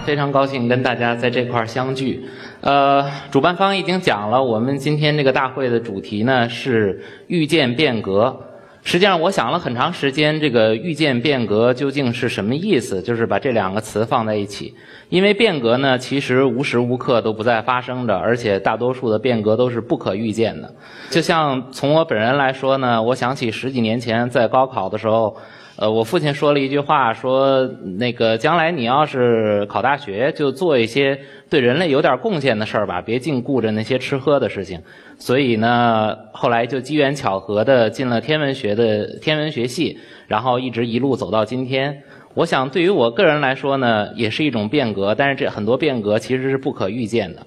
非常高兴跟大家在这块儿相聚。呃，主办方已经讲了，我们今天这个大会的主题呢是预见变革。实际上，我想了很长时间，这个预见变革究竟是什么意思？就是把这两个词放在一起。因为变革呢，其实无时无刻都不在发生着，而且大多数的变革都是不可预见的。就像从我本人来说呢，我想起十几年前在高考的时候，呃，我父亲说了一句话，说那个将来你要是考大学，就做一些对人类有点贡献的事儿吧，别净顾着那些吃喝的事情。所以呢，后来就机缘巧合的进了天文学的天文学系，然后一直一路走到今天。我想，对于我个人来说呢，也是一种变革。但是这很多变革其实是不可预见的。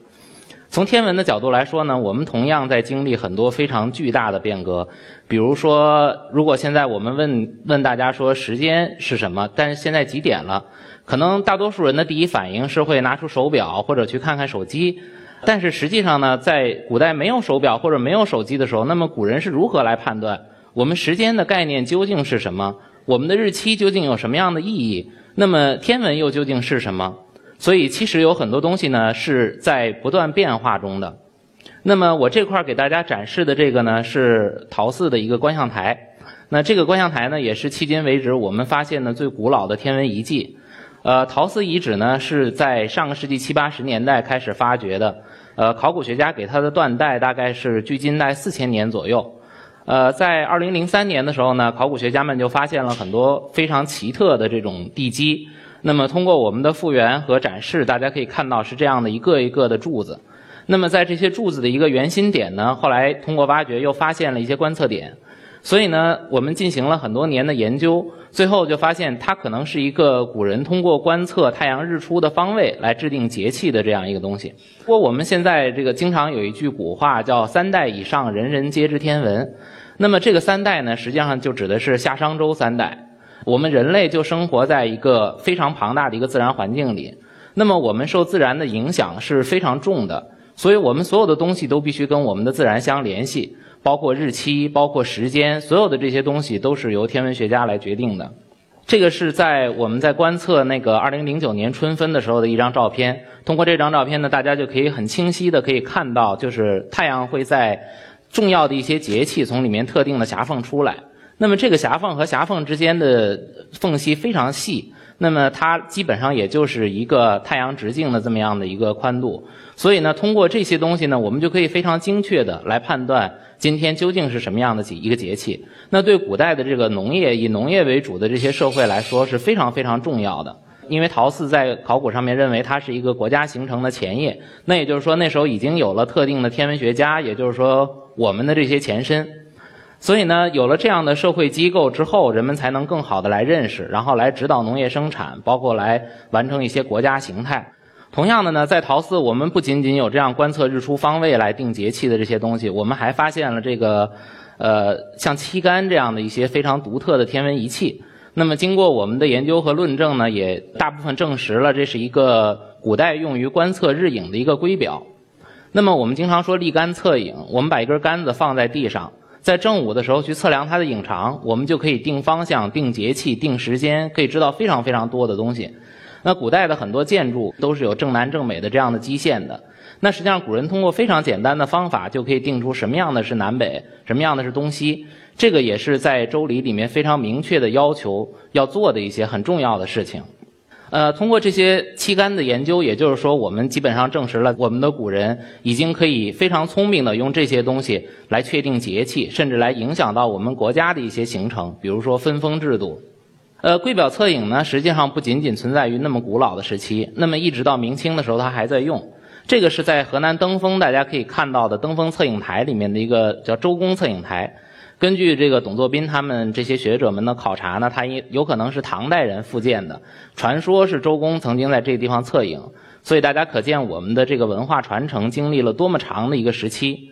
从天文的角度来说呢，我们同样在经历很多非常巨大的变革。比如说，如果现在我们问问大家说时间是什么，但是现在几点了，可能大多数人的第一反应是会拿出手表或者去看看手机。但是实际上呢，在古代没有手表或者没有手机的时候，那么古人是如何来判断我们时间的概念究竟是什么？我们的日期究竟有什么样的意义？那么天文又究竟是什么？所以其实有很多东西呢是在不断变化中的。那么我这块给大家展示的这个呢是陶寺的一个观象台。那这个观象台呢也是迄今为止我们发现的最古老的天文遗迹。呃，陶寺遗址呢是在上个世纪七八十年代开始发掘的。呃，考古学家给它的断代大概是距今代四千年左右。呃，在二零零三年的时候呢，考古学家们就发现了很多非常奇特的这种地基。那么通过我们的复原和展示，大家可以看到是这样的一个一个的柱子。那么在这些柱子的一个圆心点呢，后来通过挖掘又发现了一些观测点。所以呢，我们进行了很多年的研究，最后就发现它可能是一个古人通过观测太阳日出的方位来制定节气的这样一个东西。不过我们现在这个经常有一句古话叫“三代以上，人人皆知天文”。那么这个三代呢，实际上就指的是夏商周三代。我们人类就生活在一个非常庞大的一个自然环境里，那么我们受自然的影响是非常重的，所以我们所有的东西都必须跟我们的自然相联系，包括日期，包括时间，所有的这些东西都是由天文学家来决定的。这个是在我们在观测那个二零零九年春分的时候的一张照片。通过这张照片呢，大家就可以很清晰的可以看到，就是太阳会在。重要的一些节气从里面特定的狭缝出来，那么这个狭缝和狭缝之间的缝隙非常细，那么它基本上也就是一个太阳直径的这么样的一个宽度，所以呢，通过这些东西呢，我们就可以非常精确的来判断今天究竟是什么样的几一个节气。那对古代的这个农业以农业为主的这些社会来说是非常非常重要的。因为陶寺在考古上面认为它是一个国家形成的前夜，那也就是说那时候已经有了特定的天文学家，也就是说我们的这些前身。所以呢，有了这样的社会机构之后，人们才能更好的来认识，然后来指导农业生产，包括来完成一些国家形态。同样的呢，在陶寺我们不仅仅有这样观测日出方位来定节气的这些东西，我们还发现了这个，呃，像漆杆这样的一些非常独特的天文仪器。那么，经过我们的研究和论证呢，也大部分证实了这是一个古代用于观测日影的一个圭表。那么，我们经常说立竿测影，我们把一根杆子放在地上，在正午的时候去测量它的影长，我们就可以定方向、定节气、定时间，可以知道非常非常多的东西。那古代的很多建筑都是有正南正北的这样的基线的。那实际上，古人通过非常简单的方法，就可以定出什么样的是南北，什么样的是东西。这个也是在《周礼》里面非常明确的要求要做的一些很重要的事情。呃，通过这些期刊的研究，也就是说，我们基本上证实了我们的古人已经可以非常聪明的用这些东西来确定节气，甚至来影响到我们国家的一些形成，比如说分封制度。呃，圭表测影呢，实际上不仅仅存在于那么古老的时期，那么一直到明清的时候，它还在用。这个是在河南登封，大家可以看到的登封测影台里面的一个叫周公测影台。根据这个董作宾他们这些学者们的考察呢，它也有可能是唐代人复建的。传说是周公曾经在这个地方测影，所以大家可见我们的这个文化传承经历了多么长的一个时期。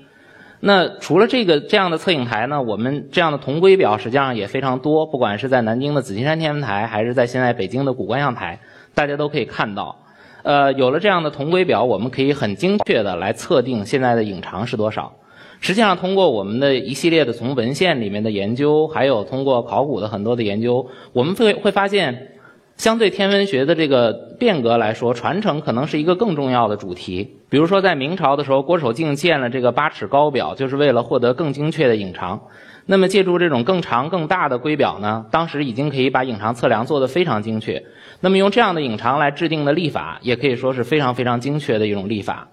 那除了这个这样的测影台呢，我们这样的铜圭表实际上也非常多，不管是在南京的紫金山天文台，还是在现在北京的古观象台，大家都可以看到。呃，有了这样的铜圭表，我们可以很精确的来测定现在的影长是多少。实际上，通过我们的一系列的从文献里面的研究，还有通过考古的很多的研究，我们会会发现，相对天文学的这个变革来说，传承可能是一个更重要的主题。比如说，在明朝的时候，郭守敬建了这个八尺高表，就是为了获得更精确的影长。那么，借助这种更长、更大的圭表呢，当时已经可以把影长测量做得非常精确。那么，用这样的影长来制定的历法，也可以说是非常非常精确的一种历法。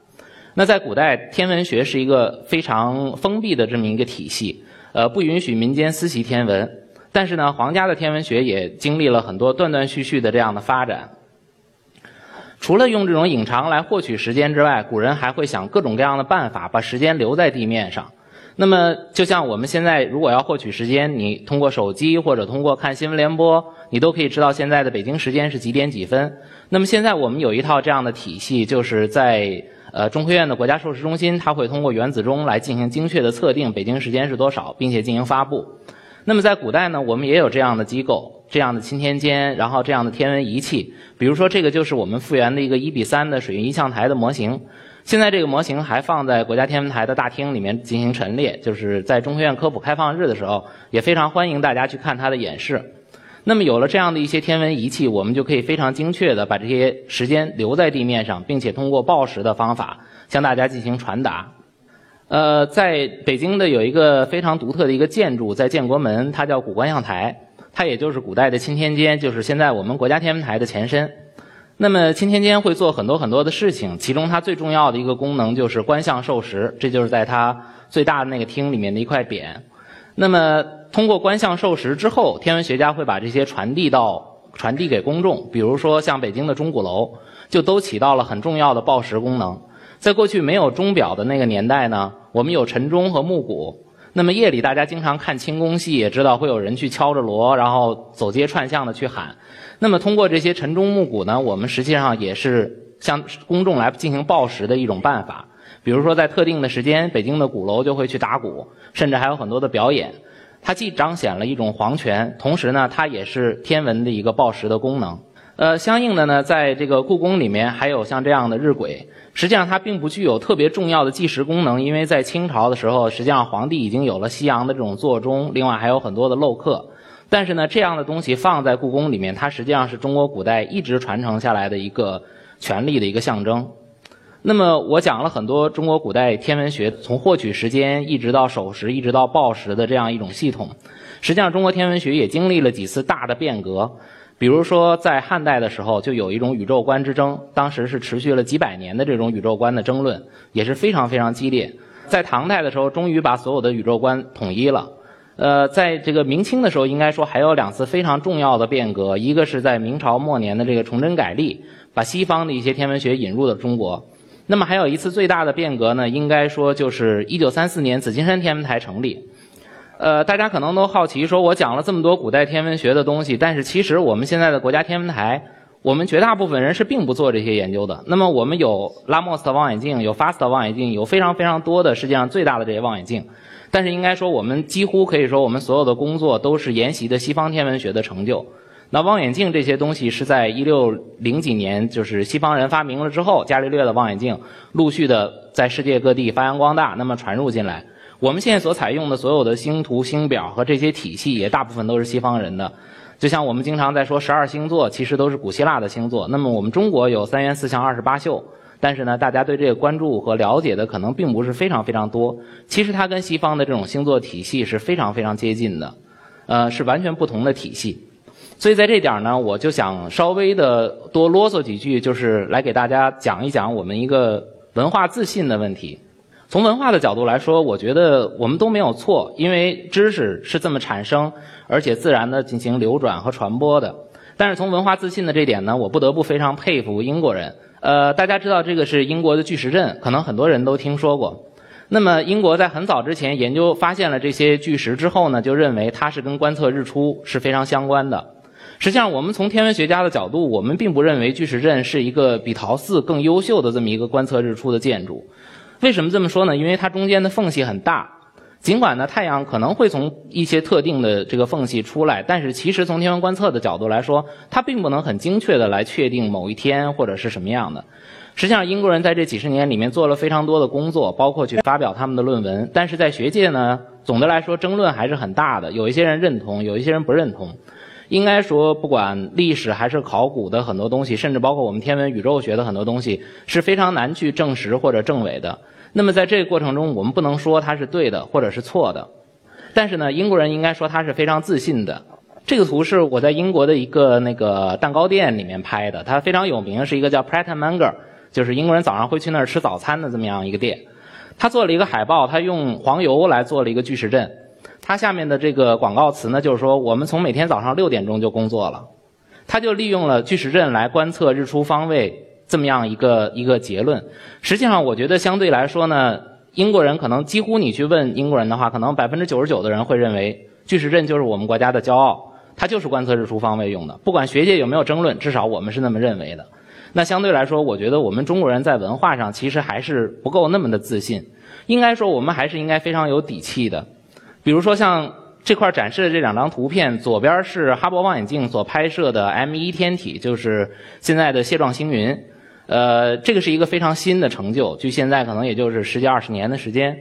那在古代，天文学是一个非常封闭的这么一个体系，呃，不允许民间私习天文。但是呢，皇家的天文学也经历了很多断断续续的这样的发展。除了用这种影长来获取时间之外，古人还会想各种各样的办法，把时间留在地面上。那么，就像我们现在如果要获取时间，你通过手机或者通过看新闻联播，你都可以知道现在的北京时间是几点几分。那么现在我们有一套这样的体系，就是在呃中科院的国家授时中心，它会通过原子钟来进行精确的测定北京时间是多少，并且进行发布。那么在古代呢，我们也有这样的机构，这样的钦天监，然后这样的天文仪器。比如说这个就是我们复原的一个一比三的水云仪象台的模型。现在这个模型还放在国家天文台的大厅里面进行陈列，就是在中科院科普开放日的时候，也非常欢迎大家去看它的演示。那么有了这样的一些天文仪器，我们就可以非常精确的把这些时间留在地面上，并且通过报时的方法向大家进行传达。呃，在北京的有一个非常独特的一个建筑，在建国门，它叫古观象台，它也就是古代的钦天监，就是现在我们国家天文台的前身。那么钦天监会做很多很多的事情，其中它最重要的一个功能就是观象授时，这就是在它最大的那个厅里面的一块匾。那么通过观象授时之后，天文学家会把这些传递到传递给公众，比如说像北京的钟鼓楼，就都起到了很重要的报时功能。在过去没有钟表的那个年代呢，我们有晨钟和暮鼓。那么夜里大家经常看清宫戏，也知道会有人去敲着锣，然后走街串巷的去喊。那么通过这些晨钟暮鼓呢，我们实际上也是向公众来进行报时的一种办法。比如说在特定的时间，北京的鼓楼就会去打鼓，甚至还有很多的表演。它既彰显了一种皇权，同时呢，它也是天文的一个报时的功能。呃，相应的呢，在这个故宫里面还有像这样的日晷。实际上，它并不具有特别重要的计时功能，因为在清朝的时候，实际上皇帝已经有了西洋的这种座钟，另外还有很多的镂刻。但是呢，这样的东西放在故宫里面，它实际上是中国古代一直传承下来的一个权力的一个象征。那么，我讲了很多中国古代天文学从获取时间一直到守时，一直到报时的这样一种系统。实际上，中国天文学也经历了几次大的变革。比如说，在汉代的时候，就有一种宇宙观之争，当时是持续了几百年的这种宇宙观的争论，也是非常非常激烈。在唐代的时候，终于把所有的宇宙观统一了。呃，在这个明清的时候，应该说还有两次非常重要的变革，一个是在明朝末年的这个崇祯改历，把西方的一些天文学引入了中国。那么还有一次最大的变革呢，应该说就是一九三四年紫金山天文台成立。呃，大家可能都好奇，说我讲了这么多古代天文学的东西，但是其实我们现在的国家天文台，我们绝大部分人是并不做这些研究的。那么我们有拉莫斯的望远镜，有 FAST 望远镜，有非常非常多的世界上最大的这些望远镜，但是应该说我们几乎可以说我们所有的工作都是沿袭的西方天文学的成就。那望远镜这些东西是在一六零几年，就是西方人发明了之后，伽利略的望远镜陆续的在世界各地发扬光大，那么传入进来。我们现在所采用的所有的星图、星表和这些体系，也大部分都是西方人的。就像我们经常在说十二星座，其实都是古希腊的星座。那么我们中国有三元四象二十八宿，但是呢，大家对这个关注和了解的可能并不是非常非常多。其实它跟西方的这种星座体系是非常非常接近的，呃，是完全不同的体系。所以在这点呢，我就想稍微的多啰嗦几句，就是来给大家讲一讲我们一个文化自信的问题。从文化的角度来说，我觉得我们都没有错，因为知识是这么产生，而且自然的进行流转和传播的。但是从文化自信的这点呢，我不得不非常佩服英国人。呃，大家知道这个是英国的巨石阵，可能很多人都听说过。那么英国在很早之前研究发现了这些巨石之后呢，就认为它是跟观测日出是非常相关的。实际上，我们从天文学家的角度，我们并不认为巨石阵是一个比陶寺更优秀的这么一个观测日出的建筑。为什么这么说呢？因为它中间的缝隙很大，尽管呢太阳可能会从一些特定的这个缝隙出来，但是其实从天文观测的角度来说，它并不能很精确的来确定某一天或者是什么样的。实际上，英国人在这几十年里面做了非常多的工作，包括去发表他们的论文。但是在学界呢，总的来说争论还是很大的，有一些人认同，有一些人不认同。应该说，不管历史还是考古的很多东西，甚至包括我们天文宇宙学的很多东西，是非常难去证实或者证伪的。那么在这个过程中，我们不能说它是对的或者是错的。但是呢，英国人应该说他是非常自信的。这个图是我在英国的一个那个蛋糕店里面拍的，它非常有名，是一个叫 Pret a Manger，就是英国人早上会去那儿吃早餐的这么样一个店。他做了一个海报，他用黄油来做了一个巨石阵。它下面的这个广告词呢，就是说我们从每天早上六点钟就工作了。他就利用了巨石阵来观测日出方位这么样一个一个结论。实际上，我觉得相对来说呢，英国人可能几乎你去问英国人的话，可能百分之九十九的人会认为巨石阵就是我们国家的骄傲，它就是观测日出方位用的。不管学界有没有争论，至少我们是那么认为的。那相对来说，我觉得我们中国人在文化上其实还是不够那么的自信。应该说，我们还是应该非常有底气的。比如说，像这块展示的这两张图片，左边是哈勃望远镜所拍摄的 M1 天体，就是现在的蟹状星云。呃，这个是一个非常新的成就，距现在可能也就是十几二十年的时间。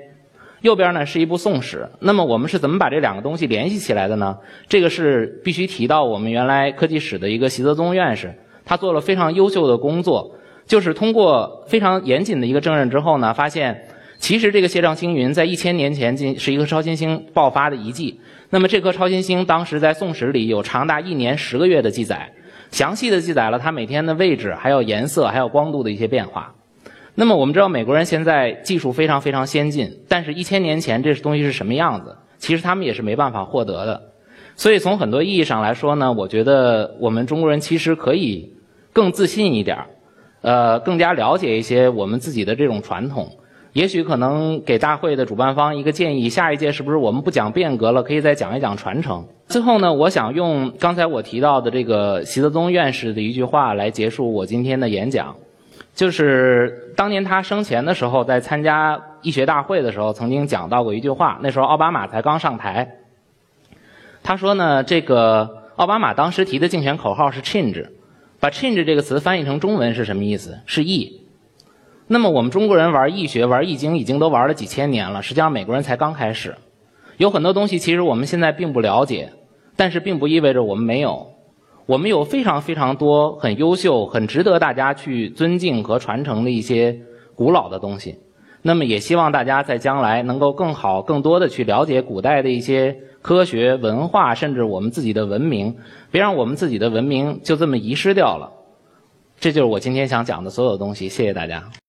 右边呢是一部宋史。那么我们是怎么把这两个东西联系起来的呢？这个是必须提到我们原来科技史的一个习泽宗院士，他做了非常优秀的工作，就是通过非常严谨的一个证认之后呢，发现。其实这个蟹状星云在一千年前进是一个超新星爆发的遗迹。那么这颗超新星当时在宋史里有长达一年十个月的记载，详细的记载了它每天的位置、还有颜色、还有光度的一些变化。那么我们知道美国人现在技术非常非常先进，但是一千年前这东西是什么样子，其实他们也是没办法获得的。所以从很多意义上来说呢，我觉得我们中国人其实可以更自信一点呃，更加了解一些我们自己的这种传统。也许可能给大会的主办方一个建议：下一届是不是我们不讲变革了，可以再讲一讲传承？最后呢，我想用刚才我提到的这个习泽宗院士的一句话来结束我今天的演讲，就是当年他生前的时候，在参加医学大会的时候，曾经讲到过一句话。那时候奥巴马才刚上台，他说呢，这个奥巴马当时提的竞选口号是 “change”，把 “change” 这个词翻译成中文是什么意思？是“易”。那么我们中国人玩易学、玩易经，已经都玩了几千年了。实际上美国人才刚开始，有很多东西其实我们现在并不了解，但是并不意味着我们没有。我们有非常非常多很优秀、很值得大家去尊敬和传承的一些古老的东西。那么也希望大家在将来能够更好、更多的去了解古代的一些科学、文化，甚至我们自己的文明，别让我们自己的文明就这么遗失掉了。这就是我今天想讲的所有东西。谢谢大家。